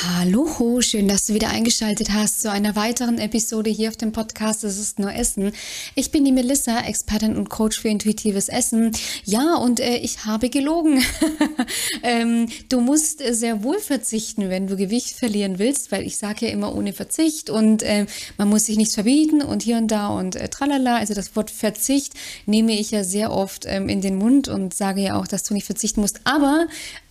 Hallo, schön, dass du wieder eingeschaltet hast zu einer weiteren Episode hier auf dem Podcast Es ist nur Essen. Ich bin die Melissa, Expertin und Coach für intuitives Essen. Ja, und äh, ich habe gelogen. ähm, du musst äh, sehr wohl verzichten, wenn du Gewicht verlieren willst, weil ich sage ja immer ohne Verzicht und äh, man muss sich nichts verbieten und hier und da und äh, tralala. Also das Wort Verzicht nehme ich ja sehr oft ähm, in den Mund und sage ja auch, dass du nicht verzichten musst. Aber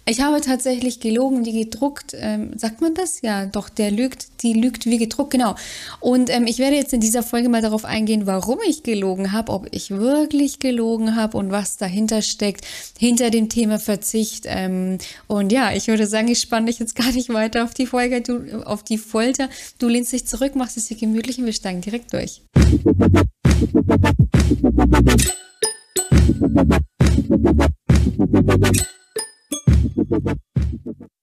ich habe tatsächlich gelogen wie gedruckt. Ähm, sagt man das? Ja, doch, der lügt, die lügt wie gedruckt, genau. Und ähm, ich werde jetzt in dieser Folge mal darauf eingehen, warum ich gelogen habe, ob ich wirklich gelogen habe und was dahinter steckt, hinter dem Thema Verzicht. Ähm, und ja, ich würde sagen, ich spanne dich jetzt gar nicht weiter auf die Folge, du, auf die Folter. Du lehnst dich zurück, machst es dir gemütlich und wir steigen direkt durch.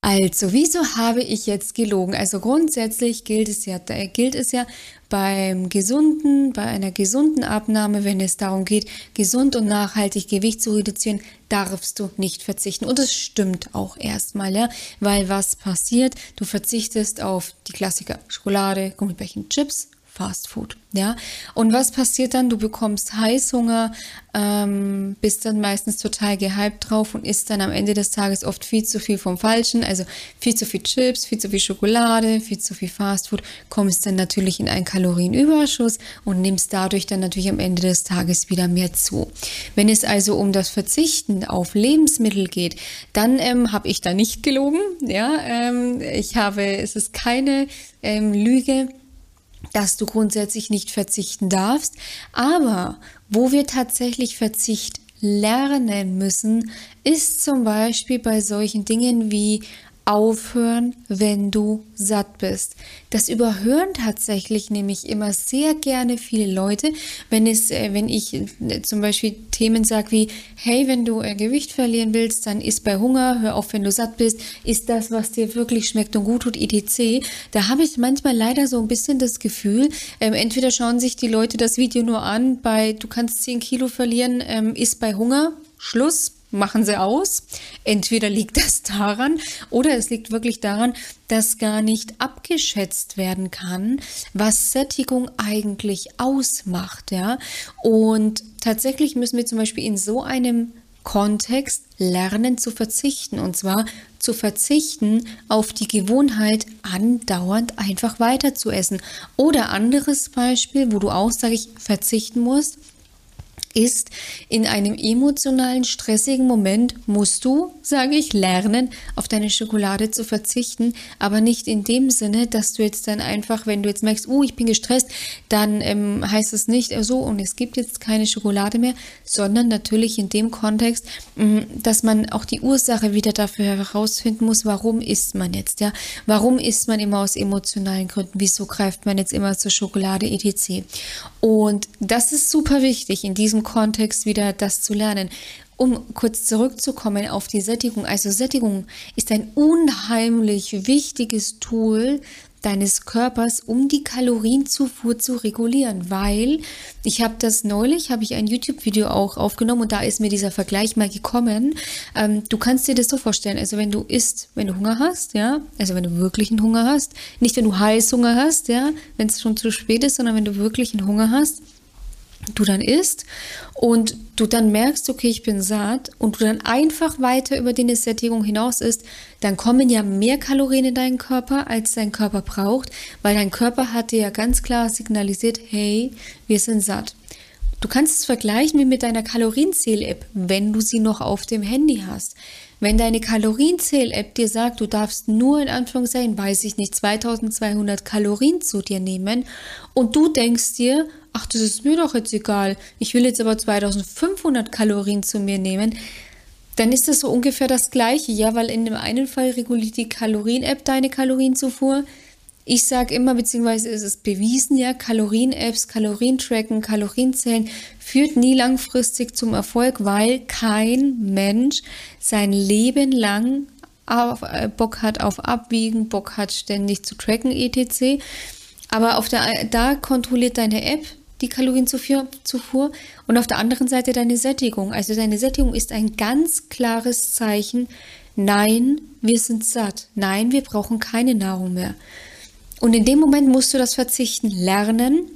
Also, wieso habe ich jetzt gelogen? Also grundsätzlich gilt es ja, gilt es ja beim gesunden, bei einer gesunden Abnahme, wenn es darum geht, gesund und nachhaltig Gewicht zu reduzieren, darfst du nicht verzichten. Und das stimmt auch erstmal, ja, weil was passiert? Du verzichtest auf die Klassiker Schokolade, Gummibärchen, Chips Fast Food. Ja, und was passiert dann? Du bekommst Heißhunger, ähm, bist dann meistens total gehypt drauf und isst dann am Ende des Tages oft viel zu viel vom Falschen, also viel zu viel Chips, viel zu viel Schokolade, viel zu viel Fast Food, kommst dann natürlich in einen Kalorienüberschuss und nimmst dadurch dann natürlich am Ende des Tages wieder mehr zu. Wenn es also um das Verzichten auf Lebensmittel geht, dann ähm, habe ich da nicht gelogen. Ja, ähm, ich habe, es ist keine ähm, Lüge dass du grundsätzlich nicht verzichten darfst. Aber wo wir tatsächlich Verzicht lernen müssen, ist zum Beispiel bei solchen Dingen wie aufhören, wenn du satt bist. Das überhören tatsächlich nämlich immer sehr gerne viele Leute, wenn es, äh, wenn ich äh, zum Beispiel Themen sage wie, hey, wenn du äh, Gewicht verlieren willst, dann isst bei Hunger, hör auf, wenn du satt bist, isst das, was dir wirklich schmeckt und gut tut, etc. Da habe ich manchmal leider so ein bisschen das Gefühl, ähm, entweder schauen sich die Leute das Video nur an bei, du kannst 10 Kilo verlieren, ähm, isst bei Hunger, Schluss, machen sie aus. Entweder liegt das daran oder es liegt wirklich daran, dass gar nicht abgeschätzt werden kann, was Sättigung eigentlich ausmacht, ja. Und tatsächlich müssen wir zum Beispiel in so einem Kontext lernen zu verzichten. Und zwar zu verzichten auf die Gewohnheit, andauernd einfach weiter zu essen. Oder anderes Beispiel, wo du auch, sage ich, verzichten musst, ist, in einem emotionalen, stressigen Moment musst du, sage ich, lernen, auf deine Schokolade zu verzichten, aber nicht in dem Sinne, dass du jetzt dann einfach, wenn du jetzt merkst, oh, ich bin gestresst, dann ähm, heißt es nicht äh, so und es gibt jetzt keine Schokolade mehr, sondern natürlich in dem Kontext, mh, mm, dass man auch die Ursache wieder dafür herausfinden muss, warum isst man jetzt, ja? Warum isst man immer aus emotionalen Gründen? Wieso greift man jetzt immer zur Schokolade etc. Und das ist super wichtig in diesem Kontext wieder das zu lernen. Um kurz zurückzukommen auf die Sättigung. Also Sättigung ist ein unheimlich wichtiges Tool deines Körpers, um die Kalorienzufuhr zu regulieren, weil ich habe das neulich, habe ich ein YouTube-Video auch aufgenommen und da ist mir dieser Vergleich mal gekommen. Ähm, du kannst dir das so vorstellen, also wenn du isst, wenn du Hunger hast, ja, also wenn du wirklich einen Hunger hast, nicht wenn du Heißhunger hast, ja, wenn es schon zu spät ist, sondern wenn du wirklich einen Hunger hast, du dann isst und du dann merkst, okay, ich bin satt und du dann einfach weiter über deine Sättigung hinaus isst, dann kommen ja mehr Kalorien in deinen Körper, als dein Körper braucht, weil dein Körper hat dir ja ganz klar signalisiert, hey, wir sind satt. Du kannst es vergleichen wie mit deiner Kalorienzähl-App, wenn du sie noch auf dem Handy hast. Wenn deine Kalorienzähl-App dir sagt, du darfst nur in Anführungszeichen, weiß ich nicht, 2200 Kalorien zu dir nehmen und du denkst dir, ach, das ist mir doch jetzt egal, ich will jetzt aber 2500 Kalorien zu mir nehmen, dann ist das so ungefähr das Gleiche, ja, weil in dem einen Fall reguliert die Kalorien-App deine Kalorienzufuhr. Ich sage immer, beziehungsweise ist es bewiesen, ja, Kalorien-Apps, Kalorientracken, Kalorienzählen führt nie langfristig zum Erfolg, weil kein Mensch sein Leben lang auf, äh, Bock hat auf Abwiegen, Bock hat ständig zu tracken, etc. Aber auf der, da kontrolliert deine App die Kalorienzufuhr und auf der anderen Seite deine Sättigung. Also deine Sättigung ist ein ganz klares Zeichen, nein, wir sind satt, nein, wir brauchen keine Nahrung mehr. Und in dem Moment musst du das Verzichten lernen,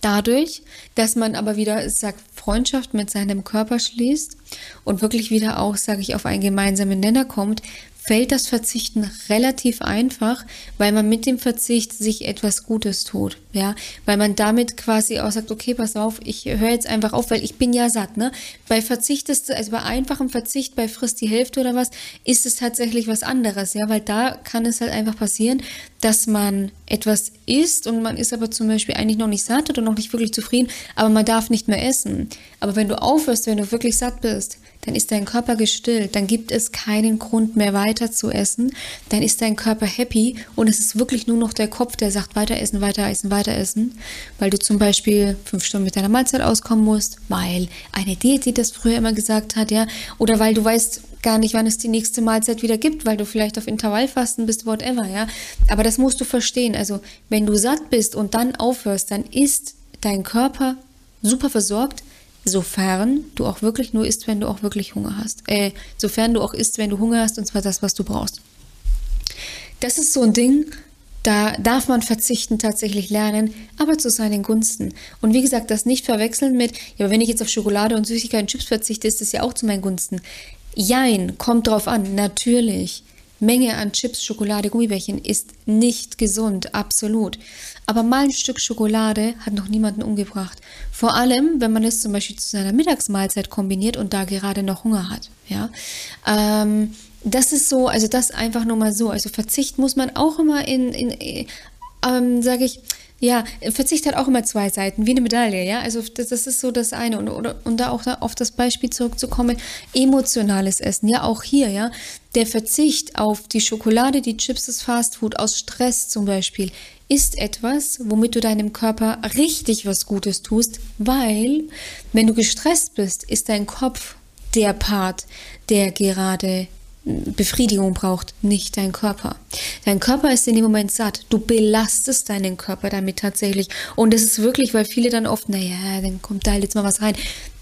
dadurch, dass man aber wieder, sagt, Freundschaft mit seinem Körper schließt und wirklich wieder auch, sage ich, auf einen gemeinsamen Nenner kommt, fällt das Verzichten relativ einfach, weil man mit dem Verzicht sich etwas Gutes tut, ja, weil man damit quasi auch sagt, okay, pass auf, ich höre jetzt einfach auf, weil ich bin ja satt, ne? Bei Verzicht ist, also bei einfachem Verzicht, bei frisst die Hälfte oder was, ist es tatsächlich was anderes, ja, weil da kann es halt einfach passieren, dass man etwas isst und man ist aber zum Beispiel eigentlich noch nicht satt oder noch nicht wirklich zufrieden, aber man darf nicht mehr essen. Aber wenn du aufhörst, wenn du wirklich satt bist, dann ist dein Körper gestillt, dann gibt es keinen Grund mehr weiter zu essen, dann ist dein Körper happy und es ist wirklich nur noch der Kopf, der sagt weiter essen, weiter essen, weiter essen, weil du zum Beispiel fünf Stunden mit deiner Mahlzeit auskommen musst, weil eine Diät, die das früher immer gesagt hat, ja, oder weil du weißt gar nicht, wann es die nächste Mahlzeit wieder gibt, weil du vielleicht auf Intervallfasten bist, whatever, ja. Aber das musst du verstehen. Also, wenn du satt bist und dann aufhörst, dann ist dein Körper super versorgt, sofern du auch wirklich nur isst, wenn du auch wirklich Hunger hast. Äh, sofern du auch isst, wenn du Hunger hast, und zwar das, was du brauchst. Das ist so ein Ding, da darf man verzichten tatsächlich lernen, aber zu seinen Gunsten. Und wie gesagt, das nicht verwechseln mit, ja, aber wenn ich jetzt auf Schokolade und Süßigkeiten Chips verzichte, ist das ja auch zu meinen Gunsten. Jein, kommt drauf an, natürlich. Menge an Chips, Schokolade, Gummibärchen ist nicht gesund, absolut. Aber mal ein Stück Schokolade hat noch niemanden umgebracht. Vor allem, wenn man es zum Beispiel zu seiner Mittagsmahlzeit kombiniert und da gerade noch Hunger hat. Ja, ähm, das ist so, also das einfach nur mal so. Also Verzicht muss man auch immer in, in äh, ähm, sage ich, ja, Verzicht hat auch immer zwei Seiten, wie eine Medaille, ja. Also das, das ist so das eine. Und, und, und da auch da auf das Beispiel zurückzukommen, emotionales Essen, ja, auch hier, ja. Der Verzicht auf die Schokolade, die Chips, das Fastfood, aus Stress zum Beispiel, ist etwas, womit du deinem Körper richtig was Gutes tust, weil, wenn du gestresst bist, ist dein Kopf der Part, der gerade Befriedigung braucht, nicht dein Körper. Dein Körper ist in dem Moment satt. Du belastest deinen Körper damit tatsächlich. Und es ist wirklich, weil viele dann oft, naja, dann kommt da halt jetzt mal was rein.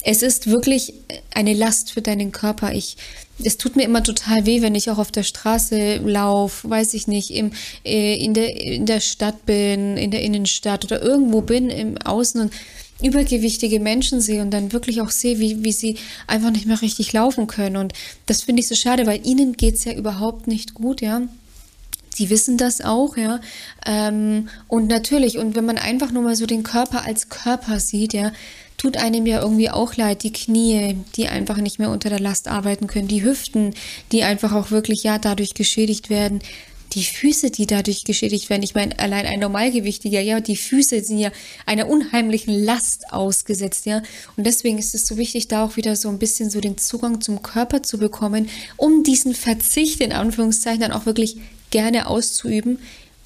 Es ist wirklich eine Last für deinen Körper. Ich, es tut mir immer total weh, wenn ich auch auf der Straße laufe, weiß ich nicht, im, äh, in, der, in der Stadt bin, in der Innenstadt oder irgendwo bin im Außen und übergewichtige Menschen sehe und dann wirklich auch sehe, wie, wie sie einfach nicht mehr richtig laufen können. Und das finde ich so schade, weil ihnen geht es ja überhaupt nicht gut, ja. Sie wissen das auch, ja. Ähm, und natürlich, und wenn man einfach nur mal so den Körper als Körper sieht, ja, tut einem ja irgendwie auch leid, die Knie, die einfach nicht mehr unter der Last arbeiten können, die Hüften, die einfach auch wirklich ja dadurch geschädigt werden die Füße, die dadurch geschädigt werden. Ich meine, allein ein Normalgewichtiger, ja, die Füße sind ja einer unheimlichen Last ausgesetzt, ja. Und deswegen ist es so wichtig, da auch wieder so ein bisschen so den Zugang zum Körper zu bekommen, um diesen Verzicht in Anführungszeichen dann auch wirklich gerne auszuüben,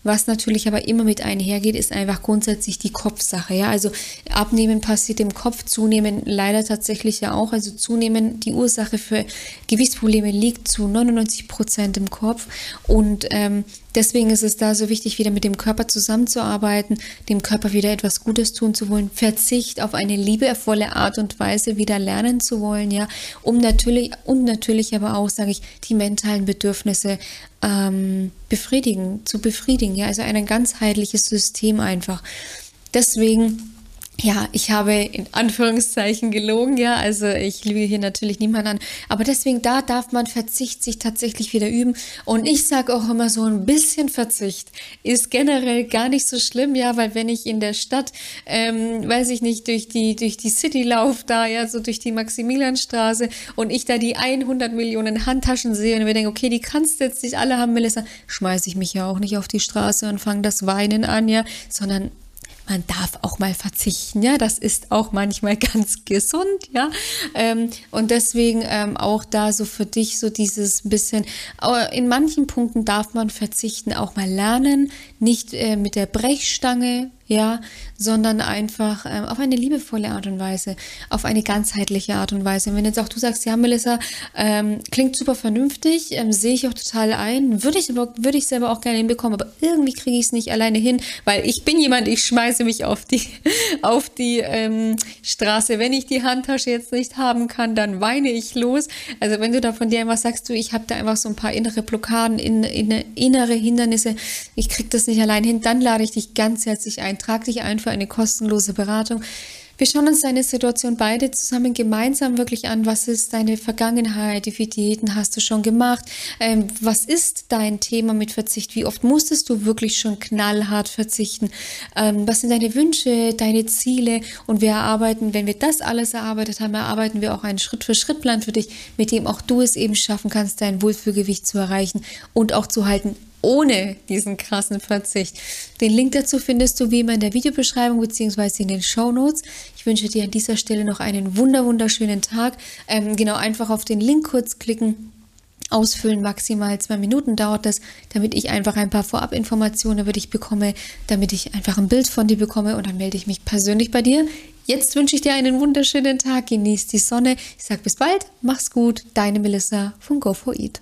was natürlich aber immer mit einhergeht, ist einfach grundsätzlich die Kopfsache. Ja, also Abnehmen passiert im Kopf, zunehmen leider tatsächlich ja auch. Also zunehmen, die Ursache für Gewichtsprobleme liegt zu 99 Prozent im Kopf und ähm, Deswegen ist es da so wichtig, wieder mit dem Körper zusammenzuarbeiten, dem Körper wieder etwas Gutes tun zu wollen, Verzicht auf eine liebevolle Art und Weise wieder lernen zu wollen, ja, um natürlich und natürlich aber auch, sage ich, die mentalen Bedürfnisse ähm, befriedigen, zu befriedigen, ja, also ein ganzheitliches System einfach. Deswegen ja, ich habe in Anführungszeichen gelogen, ja, also ich lüge hier natürlich niemand an, aber deswegen da darf man Verzicht sich tatsächlich wieder üben. Und ich sage auch immer so ein bisschen Verzicht ist generell gar nicht so schlimm, ja, weil wenn ich in der Stadt, ähm, weiß ich nicht, durch die durch die City lauf da, ja, so durch die Maximilianstraße und ich da die 100 Millionen Handtaschen sehe und mir denke, okay, die kannst du jetzt nicht alle haben, Melissa, schmeiße ich mich ja auch nicht auf die Straße und fange das Weinen an, ja, sondern man darf auch mal verzichten, ja, das ist auch manchmal ganz gesund, ja, ähm, und deswegen ähm, auch da so für dich so dieses bisschen, in manchen Punkten darf man verzichten, auch mal lernen, nicht äh, mit der Brechstange, ja, sondern einfach ähm, auf eine liebevolle Art und Weise, auf eine ganzheitliche Art und Weise. Und wenn jetzt auch du sagst, ja, Melissa, ähm, klingt super vernünftig, ähm, sehe ich auch total ein, würde ich aber, ich selber auch gerne hinbekommen, aber irgendwie kriege ich es nicht alleine hin, weil ich bin jemand, ich schmeiße mich auf die, auf die ähm, Straße. Wenn ich die Handtasche jetzt nicht haben kann, dann weine ich los. Also wenn du da von dir einfach sagst, du, ich habe da einfach so ein paar innere Blockaden, in, in, innere Hindernisse, ich kriege das nicht allein hin, dann lade ich dich ganz herzlich Trag dich ein für eine kostenlose Beratung. Wir schauen uns deine Situation beide zusammen gemeinsam wirklich an. Was ist deine Vergangenheit? Wie viele Diäten hast du schon gemacht? Ähm, was ist dein Thema mit Verzicht? Wie oft musstest du wirklich schon knallhart verzichten? Ähm, was sind deine Wünsche, deine Ziele? Und wir erarbeiten, wenn wir das alles erarbeitet haben, erarbeiten wir auch einen Schritt-für-Schritt-Plan für dich, mit dem auch du es eben schaffen kannst, dein Wohlfühlgewicht zu erreichen und auch zu halten, ohne diesen krassen Verzicht. Den Link dazu findest du wie immer in der Videobeschreibung bzw. in den Show Notes. Ich wünsche dir an dieser Stelle noch einen wunder wunderschönen Tag. Ähm, genau, einfach auf den Link kurz klicken. Ausfüllen, maximal zwei Minuten dauert das, damit ich einfach ein paar Vorabinformationen über dich bekomme, damit ich einfach ein Bild von dir bekomme und dann melde ich mich persönlich bei dir. Jetzt wünsche ich dir einen wunderschönen Tag, genieß die Sonne. Ich sage bis bald, mach's gut, deine Melissa von Go4Eat.